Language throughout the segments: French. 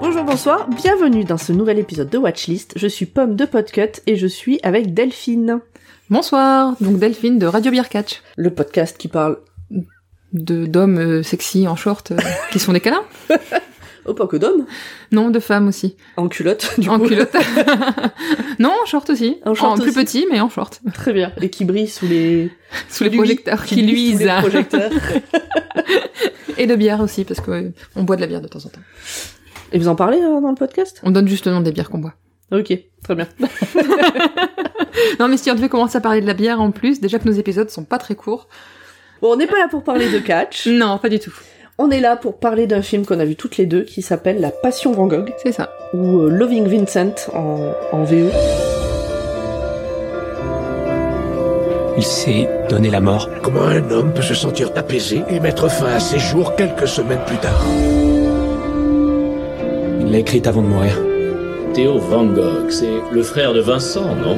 Bonjour, bonsoir, bienvenue dans ce nouvel épisode de Watchlist. Je suis Pomme de Podcut et je suis avec Delphine, Bonsoir, donc Delphine de Radio Beer Catch, le podcast qui parle. de d'hommes euh, sexy en short euh, qui sont des câlins Oh, pas que d'hommes, Non, de femmes aussi. en culotte, du en coup. culotte. non, en short aussi. En short plus aussi. petit, mais en short. Très bien. Et qui brille sous les, Sous les projecteurs qui, luisent sous les projecteurs. Et de bière aussi, parce que euh, on boit de la bière de temps en temps. Et vous en parlez euh, dans le podcast? On donne juste le nom des bières qu'on boit. Ok, très bien. Non, mais si on devait commencer à parler de la bière en plus, déjà que nos épisodes sont pas très courts. Bon, on n'est pas là pour parler de catch. Non, pas du tout. On est là pour parler d'un film qu'on a vu toutes les deux qui s'appelle La Passion Van Gogh C'est ça. ou euh, Loving Vincent en, en VO. Il s'est donné la mort. Comment un homme peut se sentir apaisé et mettre fin à ses jours quelques semaines plus tard? Il l'a écrite avant de mourir. Théo Van Gogh, c'est le frère de Vincent, non?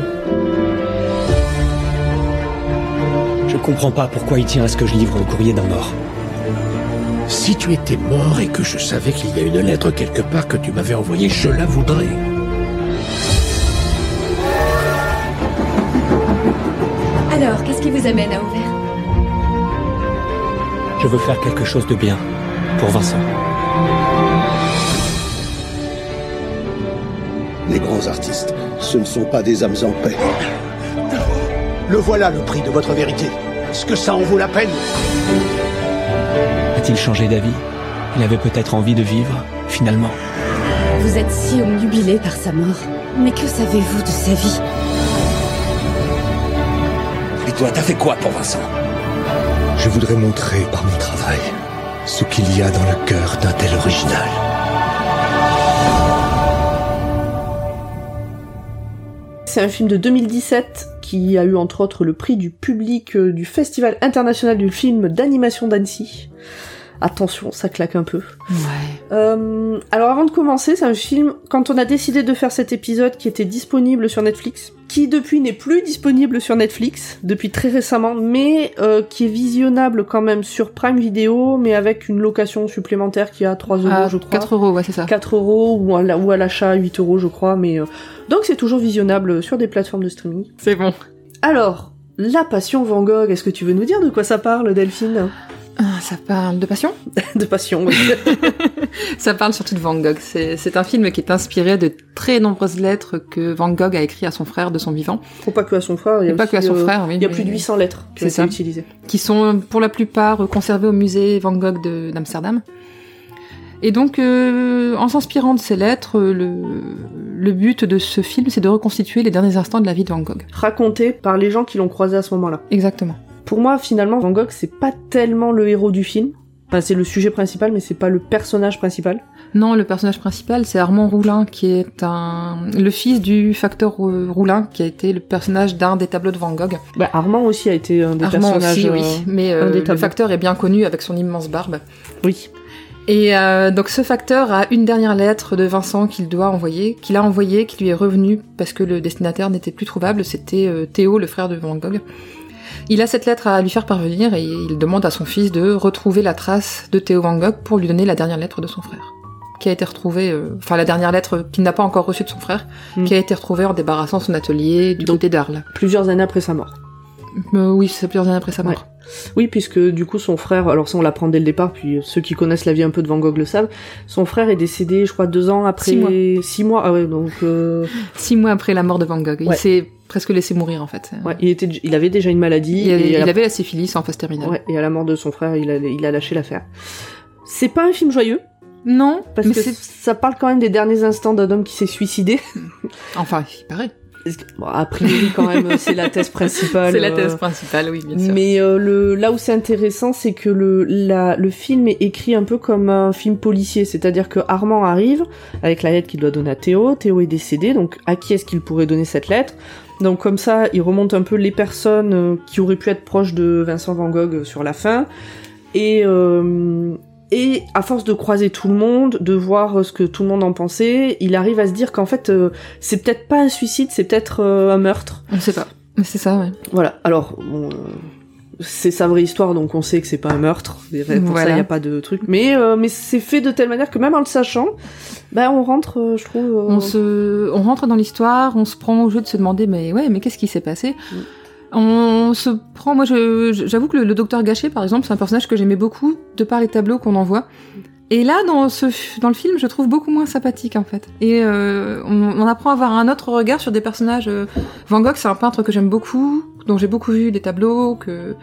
Je comprends pas pourquoi il tient à ce que je livre le courrier d'un mort. Si tu étais mort et que je savais qu'il y a une lettre quelque part que tu m'avais envoyée, je la voudrais. Alors, qu'est-ce qui vous amène à Auvers Je veux faire quelque chose de bien pour Vincent. Les grands artistes, ce ne sont pas des âmes en paix. Le voilà le prix de votre vérité. Est-ce que ça en vaut la peine A-t-il changé d'avis Il avait peut-être envie de vivre, finalement. Vous êtes si omnubilé par sa mort. Mais que savez-vous de sa vie Et toi, t'as fait quoi pour Vincent Je voudrais montrer par mon travail ce qu'il y a dans le cœur d'un tel original. C'est un film de 2017 qui a eu entre autres le prix du public euh, du Festival international du film d'animation d'Annecy. Attention, ça claque un peu. Ouais. Euh, alors avant de commencer, c'est un film, quand on a décidé de faire cet épisode qui était disponible sur Netflix, qui depuis n'est plus disponible sur Netflix, depuis très récemment, mais euh, qui est visionnable quand même sur Prime Video, mais avec une location supplémentaire qui est à 3 euros Ah, je crois. 4 euros, ouais, c'est ça. 4 euros ou à la- ou à l'achat 8 euros je crois, mais... euh, Donc c'est toujours visionnable sur des plateformes de streaming. C'est bon. Alors, La Passion Van Gogh, est-ce que tu veux nous dire de quoi ça parle, Delphine Ah, ça parle de passion? De passion, oui. Ça parle surtout de Van Gogh. C'est un film qui est inspiré de très nombreuses lettres que Van Gogh a écrites à son frère de son vivant. Faut pas que à son frère, il y a Et pas aussi, que à son euh, frère, oui. Il y a mais- plus de 800 lettres qui ont été utilisées. Qui sont pour la plupart conservées au musée Van Gogh de- d'Amsterdam. Et donc, euh, en s'inspirant de ces lettres, euh, le, le but de ce film, c'est de reconstituer les derniers instants de la vie de Van Gogh. Raconté par les gens qui l'ont croisé à ce moment-là. Exactement. Pour moi, finalement, Van Gogh, c'est pas tellement le héros du film. Enfin, c'est le sujet principal, mais c'est pas le personnage principal. Non, le personnage principal, c'est Armand Roulin, qui est un, le fils du facteur euh, Roulin, qui a été le personnage d'un des tableaux de Van Gogh. Bah, Armand aussi a été un des Armand personnages. aussi, euh, oui. Mais un euh, le facteur est bien connu avec son immense barbe. Oui. Et euh, donc ce facteur a une dernière lettre de Vincent qu'il doit envoyer, qu'il a envoyée, qui lui est revenue parce que le destinataire n'était plus trouvable, c'était euh, Théo, le frère de Van Gogh. Il a cette lettre à lui faire parvenir et il demande à son fils de retrouver la trace de Théo Van Gogh pour lui donner la dernière lettre de son frère. Qui a été retrouvée, euh, enfin la dernière lettre qu'il n'a pas encore reçue de son frère, Mm. qui a été retrouvée en débarrassant son atelier du Donc- côté d'Arles. Plusieurs années après sa mort. Euh, oui, c'est plusieurs années après sa mort. Oui, puisque du coup son frère, alors ça on l'apprend dès le départ, puis ceux qui connaissent la vie un peu de Van Gogh le savent, son frère est décédé, je crois, deux ans après... Six mois. Six mois, ah ouais, donc... euh, Six mois après la mort de Van Gogh, il s'est presque laissé mourir en fait. ouais, il, était, il avait déjà une maladie, Il, avait, il la- avait la syphilis en phase terminale. ouais, et à la mort de son frère, il a, il a lâché l'affaire. C'est pas un film joyeux, Non, parce mais que ça parle quand même des derniers instants d'un homme qui s'est suicidé. Enfin, il paraît. Bon, a priori, quand même, c'est la thèse principale. C'est la euh, thèse principale, oui, bien sûr. Mais euh, le, là où c'est intéressant, c'est que le, la, le film est écrit un peu comme un film policier, c'est-à-dire que Armand arrive avec la lettre qu'il doit donner à Théo. Théo est décédé, donc à qui est-ce qu'il pourrait donner cette lettre? Donc comme ça, il remonte un peu les personnes euh, qui auraient pu être proches de Vincent Van Gogh euh, sur la fin. Et, euh, et à force de croiser tout le monde, de voir euh, ce que tout le monde en pensait, il arrive à se dire qu'en fait, euh, c'est peut-être pas un suicide, c'est peut-être euh, un meurtre. On sait pas. C'est ça, ouais. Voilà. Alors, bon, euh, c'est sa vraie histoire, donc on sait que c'est pas un meurtre. Pour ça, il n'y a pas de truc. Mais, euh, mais c'est fait de telle manière que même en le sachant, ben on rentre, je trouve. On se, on rentre dans l'histoire, on se prend au jeu de se demander, mais ouais, mais qu'est-ce qui s'est passé? Mm. On se prend, moi, j'avoue que le, docteur Gachet, par exemple, c'est un personnage que j'aimais beaucoup de par les tableaux qu'on en voit. Et là, dans ce, dans le film, je trouve beaucoup moins sympathique en fait. Et euh, on, on apprend à avoir un autre regard sur des personnages. euh, Van Gogh, c'est un peintre que j'aime beaucoup, dont j'ai beaucoup vu des tableaux, que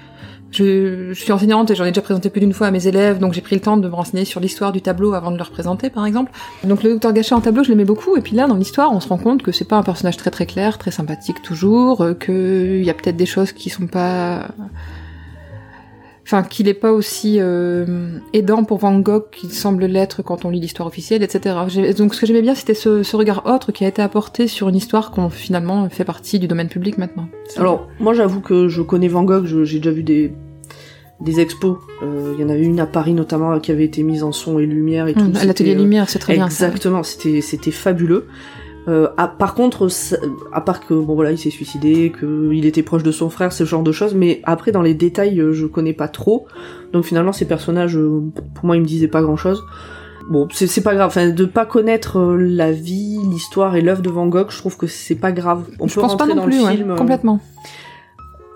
je, suis enseignante et j'en ai déjà présenté plus d'une fois à mes élèves, donc j'ai pris le temps de me renseigner sur l'histoire du tableau avant de le représenter, par exemple. Donc le docteur Gachet en tableau, je l'aimais beaucoup, et puis là, dans l'histoire, on se rend compte que c'est pas un personnage très très clair, très sympathique toujours, euh, qu'il y a peut-être des choses qui sont pas... Enfin, qu'il est pas aussi euh, aidant pour Van Gogh qu'il semble l'être quand on lit l'histoire officielle, etc. Donc ce que j'aimais bien, c'était ce, ce regard autre qui a été apporté sur une histoire qu'on finalement fait partie du domaine public maintenant. Alors, moi, j'avoue que je connais Van Gogh, j'ai déjà vu des, des expos. Euh, Il y en avait une à Paris notamment qui avait été mise en son et lumière et tout. Hum, à l'atelier euh, Lumière, c'est très bien ça. Exactement, c'était c'était fabuleux. Euh, à- par contre, à part que bon voilà, il s'est suicidé, qu'il était proche de son frère, ce genre de choses, mais après dans les détails, euh, je connais pas trop. Donc finalement, ces personnages, euh, pour moi, ils me disaient pas grand chose. Bon, c'est pas grave. Enfin, de pas connaître euh, la vie, l'histoire et l'œuvre de Van Gogh, je trouve que c'est pas grave. On je peut pense pas rentrer non dans plus, le ouais, film. euh, complètement.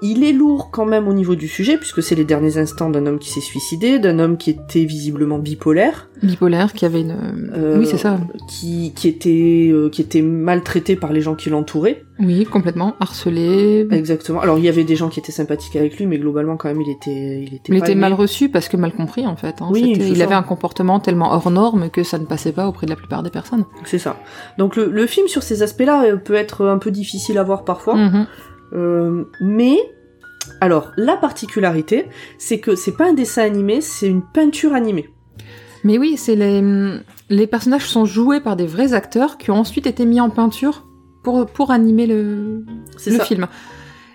Il est lourd quand même au niveau du sujet, puisque c'est les derniers instants d'un homme qui s'est suicidé, d'un homme qui était visiblement bipolaire, Bipolaire, qui avait une... Euh, Oui, c'est ça. qui, qui était euh, qui était maltraité par les gens qui l'entouraient. Oui, complètement. Harcelé. Exactement. Alors il y avait des gens qui étaient sympathiques avec lui, mais globalement quand même il était il était, Il pas était mal reçu parce que mal compris en fait. hein. Oui, il avait un comportement tellement hors norme que ça ne passait pas auprès de la plupart des personnes. C'est ça. Donc le, le film sur ces aspects-là euh, peut être un peu difficile à voir parfois, Mhm. Euh, mais alors la particularité, c'est que c'est pas un dessin animé, c'est une peinture animée. Mais oui, c'est les les personnages sont joués par des vrais acteurs qui ont ensuite été mis en peinture pour pour animer le le ça. film.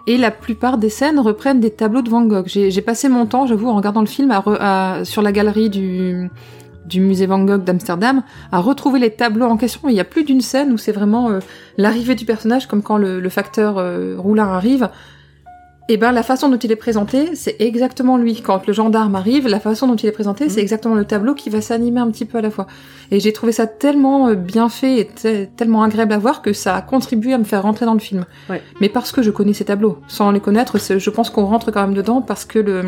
Et la plupart des scènes reprennent des tableaux de Van Gogh. J'ai j'ai passé mon temps, j'avoue, en regardant le film, à re- à- sur la galerie du, du musée Van Gogh d'Amsterdam, à retrouver les tableaux en question. Il y a plus d'une scène où c'est vraiment euh, l'arrivée du personnage, comme quand le, le facteur euh, roulard arrive. Et ben la façon dont il est présenté, c'est exactement lui. Quand le gendarme arrive, la façon dont il est présenté, c'est Mhm. exactement le tableau qui va s'animer un petit peu à la fois. Et j'ai trouvé ça tellement euh, bien fait et te- tellement agréable à voir que ça a contribué à me faire rentrer dans le film. Ouais. Mais parce que je connais ces tableaux. Sans les connaître, je pense qu'on rentre quand même dedans parce que le,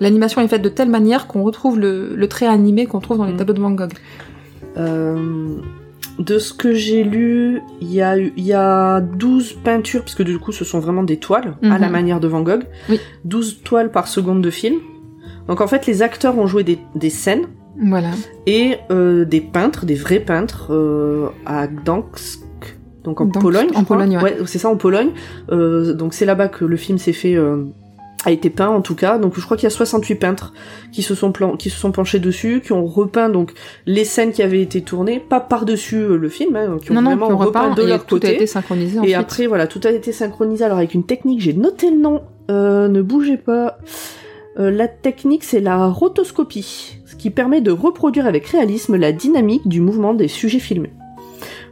l'animation est faite de telle manière qu'on retrouve le, le trait animé qu'on trouve dans les Mhm. tableaux de Van Gogh. Euh, de ce que j'ai lu, il y a, y a 12 peintures, puisque du coup ce sont vraiment des toiles, à Mhm. la manière de Van Gogh. Oui. 12 toiles par seconde de film. Donc en fait, les acteurs ont joué des, des scènes Voilà. et euh, des peintres, des vrais peintres, euh, à Gdansk, donc en Pologne. en. Pologne, ouais. c'est ça, en Pologne. Euh, donc c'est là-bas que le film s'est fait, euh, a été peint en tout cas. Donc je crois qu'il y a 68 peintres qui se sont plan- qui se sont penchés dessus, qui ont repeint donc les scènes qui avaient été tournées, pas par-dessus euh, le film, hein, qui ont Non, non, vraiment puis on repeint repart de leur tout côté. a été synchronisé Et après, voilà, tout a été synchronisé. Alors avec une technique, j'ai noté le nom. Euh, ne bougez pas. Euh, la technique, c'est la rotoscopie, ce qui permet de reproduire avec réalisme la dynamique du mouvement des sujets filmés.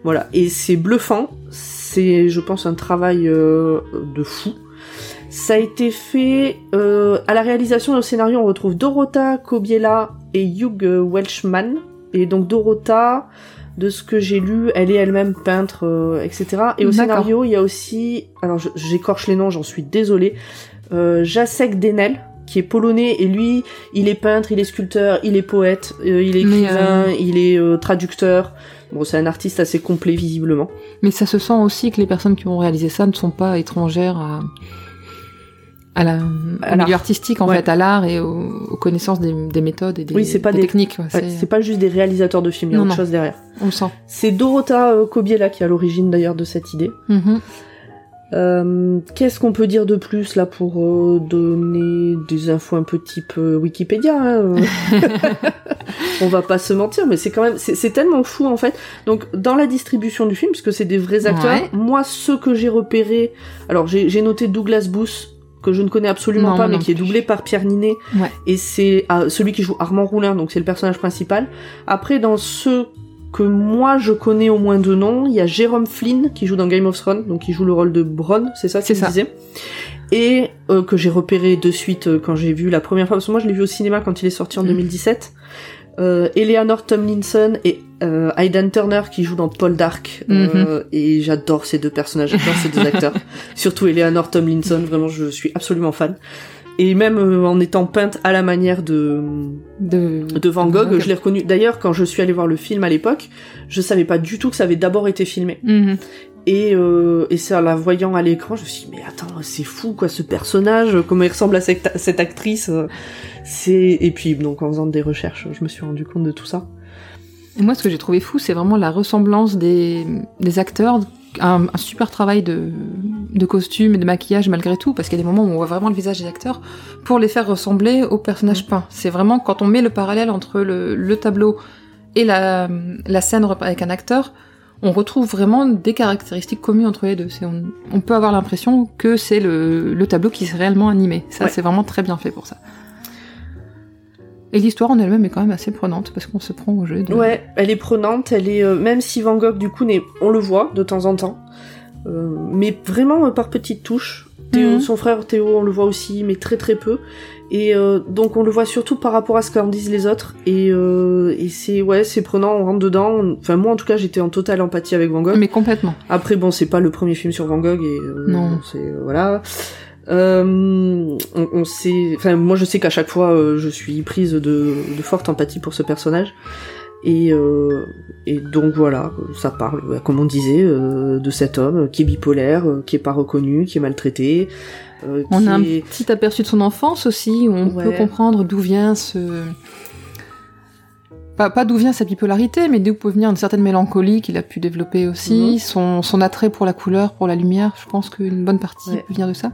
Voilà, et c'est bluffant. C'est, je pense, un travail euh, de fou. Ça a été fait euh, à la réalisation et au scénario. On retrouve Dorota Kobiela et Hugh Welshman. Et donc Dorota, de ce que j'ai lu, elle est elle-même peintre, euh, etc. Et au scénario, il y a aussi, alors j'écorche les noms, j'en suis désolée, euh, Jacek Denel, qui est polonais, et lui, il est peintre, il est sculpteur, il est poète, euh, il est écrivain, euh, il est euh, traducteur. Bon, c'est un artiste assez complet visiblement. Mais ça se sent aussi que les personnes qui ont réalisé ça ne sont pas étrangères à, à la, À milieu artistique, en Ouais. fait, à l'art et aux, aux connaissances des, des méthodes et des, Oui, c'est pas des des- techniques. ouais, c'est- c'est pas juste des réalisateurs de films, il y a Non, autre non. chose derrière. On le sent. C'est Dorota euh, Kobiela qui est à l'origine d'ailleurs de cette idée. Mhm. Euh, Qu'est-ce qu'on peut dire de plus là pour euh, donner des infos un peu type euh, Wikipédia hein. On va pas se mentir, mais c'est quand même c'est c'est tellement fou en fait. Donc dans la distribution du film, puisque c'est des vrais acteurs, Ouais. moi ceux que j'ai repérés, alors j'ai j'ai noté Douglas Booth que je ne connais absolument Non, pas, mais qui est doublé par Pierre Ninet, Ouais. et c'est ah, celui qui joue Armand Roulin, donc c'est le personnage principal. Après dans ceux que moi je connais au moins de nom, il y a Jérôme Flynn qui joue dans Game of Thrones, donc qui joue le rôle de Bronn, c'est ça C'est ça. disais? Et euh, que j'ai repéré de suite euh, quand j'ai vu la première fois, parce que moi je l'ai vu au cinéma quand il est sorti en Mm. 2017. Euh, Eleanor Tomlinson et euh, Aidan Turner qui joue dans Paul Dark euh, et j'adore ces deux personnages, j'adore ces deux acteurs. Surtout Eleanor Tomlinson, vraiment je suis absolument fan. Et même euh, en étant peinte à la manière de De, de Van Gogh, je l'ai reconnu. D'ailleurs, quand je suis allée voir le film à l'époque, je savais pas du tout que ça avait d'abord été filmé. Mhm. Et, euh, et c'est en la voyant à l'écran, je me suis dit, mais attends, c'est fou quoi, ce personnage, comment il ressemble à cette, cette actrice. C'est et puis donc en faisant des recherches, je me suis rendu compte de tout ça. Et moi, ce que j'ai trouvé fou, c'est vraiment la ressemblance des, des acteurs, un, un super travail de, de costume et de maquillage malgré tout, parce qu'il y a des moments où on voit vraiment le visage des acteurs, pour les faire ressembler aux personnages peints. C'est vraiment quand on met le parallèle entre le, le tableau et la, la scène avec un acteur, on retrouve vraiment des caractéristiques communes entre les deux. On, on peut avoir l'impression que c'est le, le tableau qui est réellement animé. Ça, Ouais. c'est vraiment très bien fait pour ça. Et l'histoire en elle-même est quand même assez prenante parce qu'on se prend au jeu. De... Ouais, elle est prenante, elle est euh, même si Van Gogh du coup on le voit de temps en temps, euh, mais vraiment euh, par petites touches. Théo, Mhm. Son frère Théo, on le voit aussi, mais très très peu. Et euh, donc on le voit surtout par rapport à ce qu'en disent les autres. Et, euh, et c'est ouais, c'est prenant, on rentre dedans. on- Enfin moi en tout cas j'étais en totale empathie avec Van Gogh. Mais complètement. Après bon c'est pas le premier film sur Van Gogh et euh, Non. c'est voilà. Euh, on, on sait, enfin moi je sais qu'à chaque fois euh, je suis prise de, de forte empathie pour ce personnage et, euh, et donc voilà ça parle ouais, comme on disait euh, de cet homme qui est bipolaire, euh, qui est pas reconnu, qui est maltraité. euh, On a un est- petit aperçu de son enfance aussi, où on Ouais. peut comprendre d'où vient ce... Pas, pas d'où vient sa bipolarité, mais d'où peut venir une certaine mélancolie qu'il a pu développer aussi, Mhm. son, son attrait pour la couleur, pour la lumière, je pense qu'une bonne partie Ouais. peut venir de ça.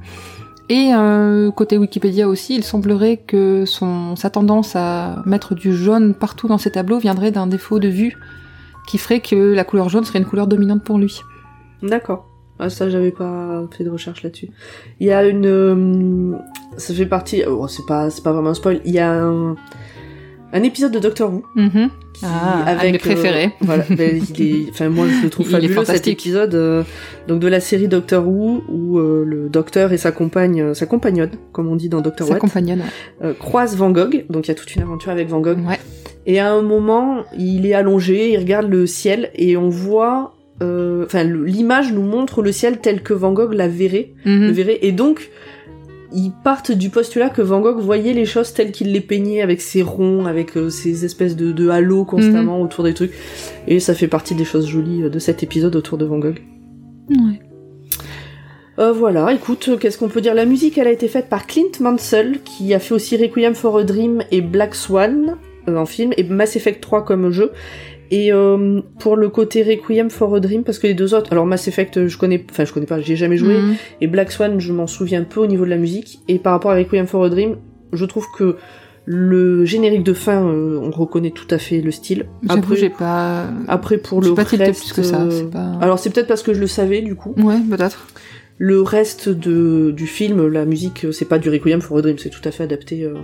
Et euh, côté Wikipédia aussi, il semblerait que son, sa tendance à mettre du jaune partout dans ses tableaux viendrait d'un défaut de vue qui ferait que la couleur jaune serait une couleur dominante pour lui. D'accord. Ah, ça, j'avais pas fait de recherche là-dessus. Il y a une, euh, ça fait partie. Oh, c'est pas, c'est pas vraiment un spoil. Il y a un, un épisode de Doctor Who Mhm. qui, Ah, un de avec mes préférés. euh, voilà, ben, il est, enfin moi je le trouve Il est fabuleux cet fantastique. épisode. euh, donc de la série Doctor Who où euh, le docteur et sa compagne, euh, sa compagnonne, comme on dit dans Doctor Sa Who, compagnonne. euh, croisent Van Gogh. Donc il y a toute une aventure avec Van Gogh. Ouais. Et à un moment, il est allongé, il regarde le ciel et on voit, enfin l'image nous montre le ciel tel que Van Gogh la verrait, Mhm. le verrait. Et donc ils partent du postulat que Van Gogh voyait les choses telles qu'il les peignait avec ses ronds, avec euh, ces espèces de, de halos constamment autour des trucs. Et ça fait partie des choses jolies euh, de cet épisode autour de Van Gogh. Ouais. Euh, voilà, écoute, euh, qu'est-ce qu'on peut dire? La musique, elle a été faite par Clint Mansell, qui a fait aussi Requiem for a Dream et Black Swan euh, en film, et Mass Effect 3 comme jeu. Et euh, pour le côté Requiem for a Dream, parce que les deux autres, alors Mass Effect, euh, je connais, enfin je connais pas, j'y ai jamais joué, Mhm. et Black Swan, je m'en souviens peu au niveau de la musique. Et par rapport à Requiem for a Dream, je trouve que le générique de fin, euh, on reconnaît tout à fait le style. J'avoue, j'ai pas. après pour j'ai le pas reste, plus que ça. euh, Pas... alors c'est peut-être parce que je le savais du coup. Ouais, peut-être. Le reste de, du film, la musique, c'est pas du Requiem for a Dream, c'est tout à fait adapté. euh,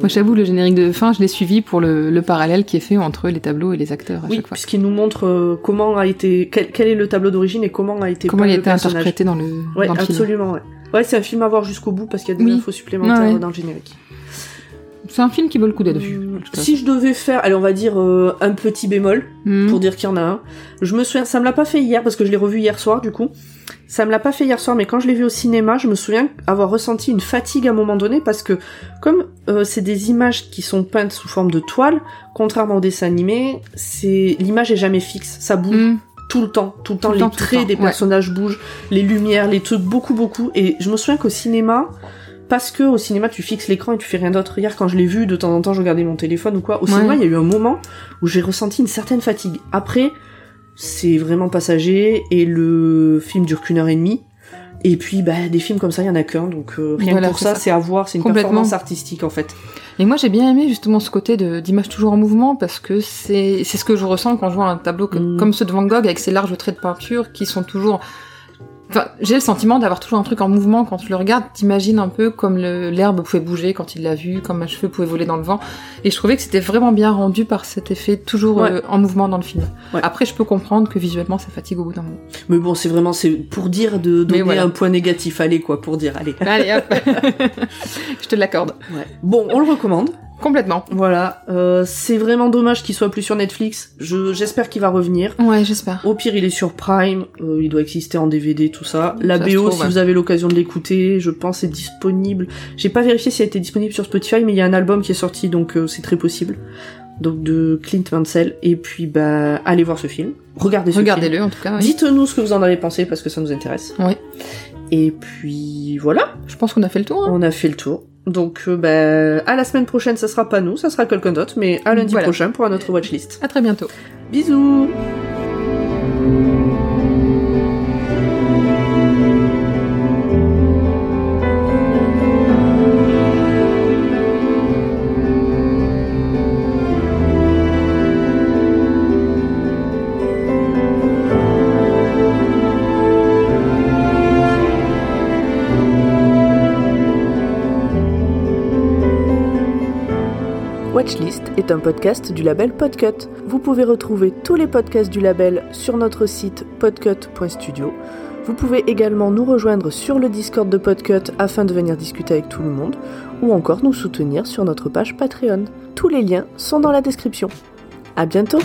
Moi, j'avoue, le générique de fin, je l'ai suivi pour le, le parallèle qui est fait entre les tableaux et les acteurs à Oui, chaque fois. puisqu'il nous montre euh, comment a été, quel, quel est le tableau d'origine et comment a été Comment il a été personnage. interprété dans le, Ouais, dans le film. absolument, ouais. Ouais, c'est un film à voir jusqu'au bout parce qu'il y a des Oui. infos supplémentaires Ouais, ouais. dans le générique. C'est un film qui vaut le coup d'être vu. Si je devais faire, allez, on va dire euh, un petit bémol. Mhm. pour dire qu'il y en a un. Je me souviens, ça me l'a pas fait hier parce que je l'ai revu hier soir du coup. Ça me l'a pas fait hier soir, mais quand je l'ai vu au cinéma, je me souviens avoir ressenti une fatigue à un moment donné parce que comme euh, c'est des images qui sont peintes sous forme de toile, contrairement au dessin animé, c'est l'image est jamais fixe, ça bouge Mhm. tout le temps, tout le temps le les temps, tout le traits temps, des ouais. personnages bougent, les lumières, les trucs beaucoup beaucoup. Et je me souviens qu'au cinéma, parce que au cinéma tu fixes l'écran et tu fais rien d'autre. Hier quand je l'ai vu, de temps en temps je regardais mon téléphone ou quoi. Au Ouais. cinéma, il y a eu un moment où j'ai ressenti une certaine fatigue. Après, c'est vraiment passager et le film dure qu'une heure et demie. Et puis, bah, des films comme ça, il y en a qu'un, donc euh, rien Voilà, que pour ça, ça. c'est à voir, c'est une Complètement. performance artistique en fait. Et moi, j'ai bien aimé justement ce côté d'image toujours en mouvement parce que c'est c'est ce que je ressens quand je vois un tableau que- Mm. comme ceux de Van Gogh avec ses larges traits de peinture qui sont toujours. Enfin, j'ai le sentiment d'avoir toujours un truc en mouvement quand tu le regardes. T'imagines un peu comme l'herbe pouvait bouger quand il l'a vu, comme un cheveu pouvait voler dans le vent. Et je trouvais que c'était vraiment bien rendu par cet effet toujours Ouais. euh, en mouvement dans le film. Ouais. Après, je peux comprendre que visuellement ça fatigue au bout d'un moment. Mais bon, c'est vraiment, c'est pour dire de donner voilà. un point négatif, allez quoi, pour dire, allez. Allez, hop, je te l'accorde. Ouais. Bon, on le recommande. Complètement. Voilà, euh, c'est vraiment dommage qu'il soit plus sur Netflix. Je, j'espère qu'il va revenir. Ouais, j'espère. Au pire, il est sur Prime, euh, il doit exister en DVD, tout ça. La Ça BO, trouve, si ouais. vous avez l'occasion de l'écouter, je pense est disponible. J'ai pas vérifié si elle était disponible sur Spotify, mais il y a un album qui est sorti, donc euh, c'est très possible. Donc de Clint Mansell. Et puis, bah, allez voir ce film. Regardez ce film. Regardez-le en tout cas. ouais. Dites-nous ce que vous en avez pensé parce que ça nous intéresse. Ouais. Et puis voilà, Je pense qu'on a fait le tour. hein. on a fait le tour. Donc euh, bah, à la semaine prochaine, ça sera pas nous, ça sera quelqu'un d'autre, mais à lundi Voilà. prochain pour un autre watchlist. À très bientôt. Bisous est un podcast du label Podcut. Vous pouvez retrouver tous les podcasts du label sur notre site podcut.studio. Vous pouvez également nous rejoindre sur le Discord de Podcut afin de venir discuter avec tout le monde, ou encore nous soutenir sur notre page Patreon. Tous les liens sont dans la description. À bientôt